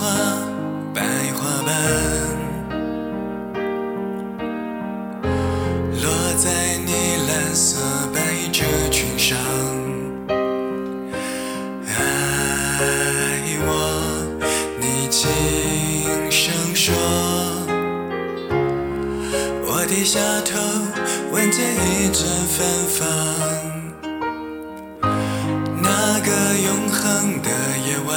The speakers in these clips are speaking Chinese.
花，白花瓣，落在你蓝色百褶裙上。爱我，你轻声说。我低下头，闻见一阵芬芳。那个永恒的夜晚，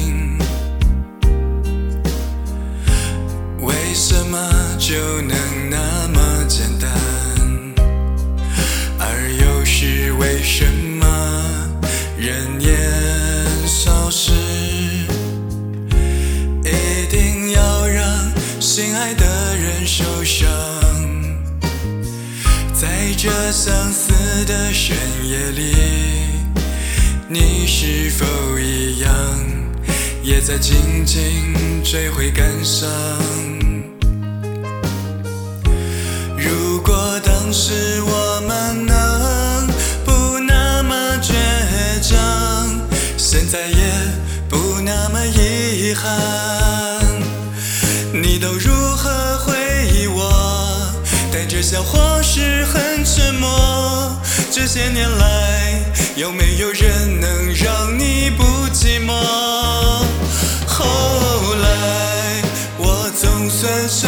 什么就能那么简单？而又是为什么人年少时，一定要让心爱的人受伤？在这相思的深夜里，你是否一样，也在静静追悔感伤？是我们能不那么倔强，现在也不那么遗憾。你都如何回忆我？带着笑或是很沉默。这些年来，有没有人能让你不寂寞？后来，我总算学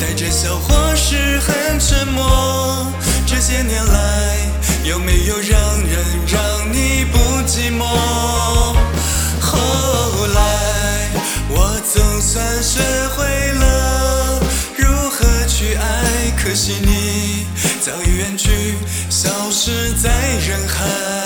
带着笑或是很沉默。这些年来，有没有让人让你不寂寞？后来，我总算学会了如何去爱，可惜你早已远去，消失在人海。